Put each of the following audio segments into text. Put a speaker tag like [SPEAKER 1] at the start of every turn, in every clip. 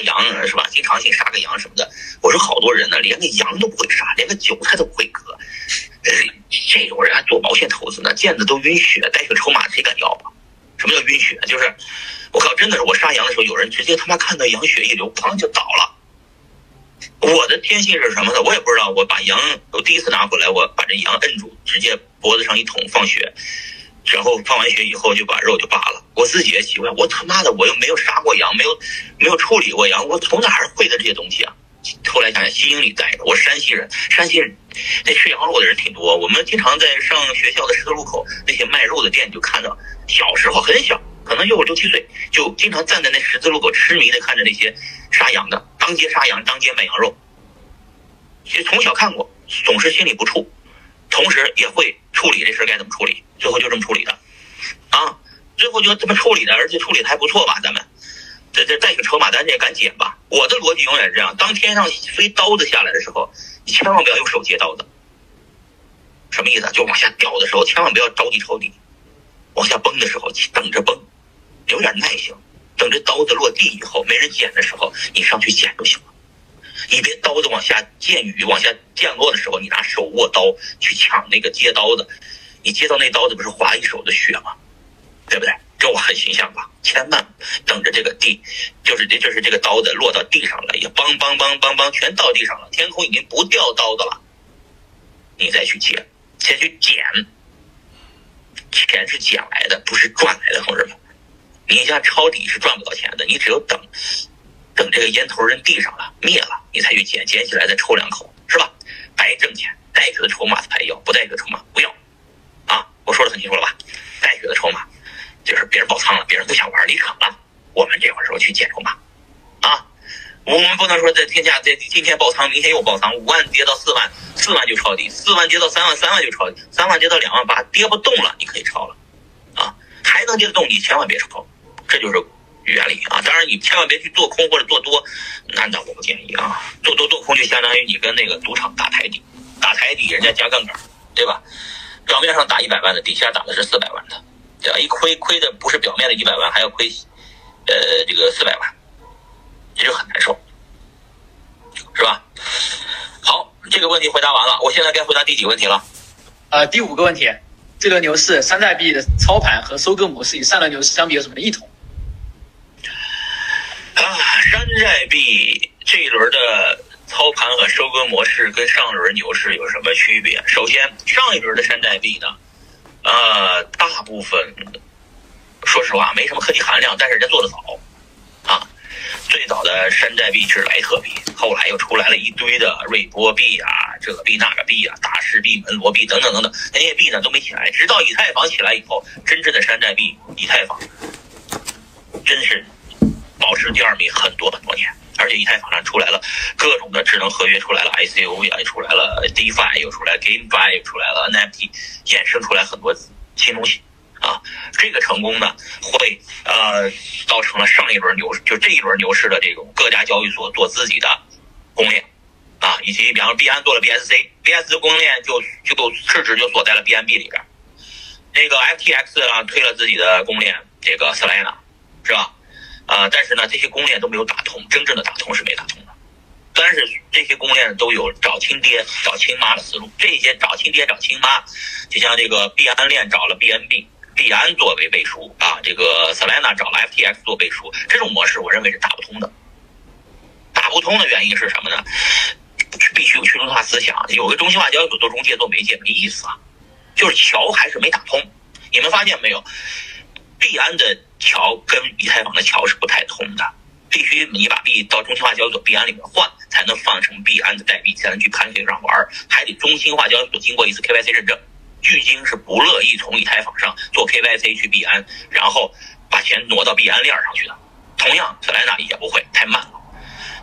[SPEAKER 1] 羊是吧？经常性杀个羊什么的。我说好多人呢，连个羊都不会杀，连个韭菜都不会割。这种人还做保险投资呢，见的都晕血，带血筹码谁敢要啊？什么叫晕血？就是我靠，真的是我杀羊的时候，有人直接他妈看到羊血一流，砰就倒了。我的天性是什么呢？我也不知道。我把羊我第一次拿回来，我把这羊摁住，直接脖子上一捅放血，然后放完血以后就把肉就扒了。我自己也奇怪，我他妈的我又没有杀过羊，没有没有处理过羊，我从哪儿会的这些东西啊？后来想想，心里带着。我山西人，山西人那吃羊肉的人挺多。我们经常在上学校的十字路口那些卖肉的店就看到，小时候很小，可能就六七岁，就经常站在那十字路口痴迷的看着那些杀羊的，当街杀羊，当街卖羊肉。其实从小看过，总是心里不怵，同时也会处理这事该怎么处理，最后就这么处理的，啊，最后就这么处理的，而且处理的还不错吧，咱们。这这带个筹码单，也敢捡吧？我的逻辑永远是这样：当天上飞刀子下来的时候，你千万不要用手接刀子。什么意思？就往下掉的时候，千万不要着急抄底；往下崩的时候，等着崩，有点耐性，等着刀子落地以后，没人捡的时候，你上去捡就行了。你别刀子往下溅雨、往下降落的时候，你拿手握刀去抢那个接刀子，你接到那刀子不是划一手的血吗？对不对？这我很形象吧？千万等着这个地，就是这就是这个刀子落到地上了，也梆梆梆梆梆，全到地上了，天空已经不掉刀子了，你再去接，先去捡，钱是捡来的，不是赚来的，同志们，你家抄底是赚不到钱的，你只有等，等这个烟头扔地上了，灭了，你才去捡，捡起来再抽两口，是吧？白挣钱，带血的筹码才要，不带血的筹码不要，啊，我说的很清楚了吧？带血的筹码。就是别人爆仓了，别人不想玩离场了，我们这会儿时候去捡筹码，啊，我们不能说在天下在今天爆仓，明天又爆仓，五万跌到四万，四万就抄底，四万跌到三万，三万就抄底，三万跌到两万八，跌不动了，你可以抄了，啊，还能跌得动，你千万别抄，这就是原理啊。当然你千万别去做空或者做多，那那我不建议啊，做多做空就相当于你跟那个赌场打台底，打台底人家加杠杆，对吧？表面上打一百万的，底下打的是四百万的。对吧一亏亏的不是表面的一百万，还要亏，呃，这个四百万，这就很难受，是吧？好，这个问题回答完了，我现在该回答第几个问题了？
[SPEAKER 2] 呃，第五个问题，这轮牛市山寨币的操盘和收割模式与上轮牛市相比有什么异同？
[SPEAKER 1] 啊，山寨币这一轮的操盘和收割模式跟上轮牛市有什么区别？首先，上一轮的山寨币呢？呃，大部分说实话没什么科技含量，但是人家做的早啊。最早的山寨币是莱特币，后来又出来了一堆的瑞波币啊，这个币那个币啊，大师币、门罗币等等等等，那些币呢都没起来。直到以太坊起来以后，真正的山寨币以太坊真是保持第二名很多很多年。而且以太坊上出来了各种的智能合约，出来了 ICO 也，出来了 DeFi，又出来 GameFi，又出来了 NFT，衍生出来很多新东西啊。这个成功呢，会呃造成了上一轮牛，就这一轮牛市的这种各家交易所做自己的公链啊，以及比方说币安做了 BSC，BSC 的公链就就市值就锁在了 BNB 里边。那个 FTX 啊推了自己的公链，这个 Solana 是吧？啊，但是呢，这些公链都没有打通，真正的打通是没打通的。但是这些公链都有找亲爹、找亲妈的思路。这些找亲爹、找亲妈，就像这个币安链找了 BNB，币安作为背书啊，这个 Solana 找了 FTX 做背书，这种模式我认为是打不通的。打不通的原因是什么呢？必须有去中心化思想，有个中心化交易所做中介、做媒介没意思啊，就是桥还是没打通。你们发现没有？币安的桥跟以太坊的桥是不太通的，必须你把币到中心化交易所币安里面换，才能放成币安的代币，才能去盘球上玩，还得中心化交易所经过一次 KYC 认证。巨鲸是不乐意从以太坊上做 KYC 去币安，然后把钱挪到币安链上去的。同样，Solana 也不会，太慢了。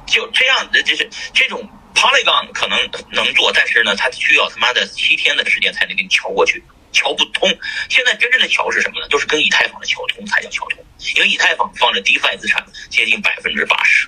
[SPEAKER 1] 就这样的，就是这种 Polygon 可能能做，但是呢，它需要他妈的七天的时间才能给你桥过去。桥不通，现在真正的桥是什么呢？就是跟以太坊的桥通才叫桥通，因为以太坊放着 DeFi 资产接近百分之八十，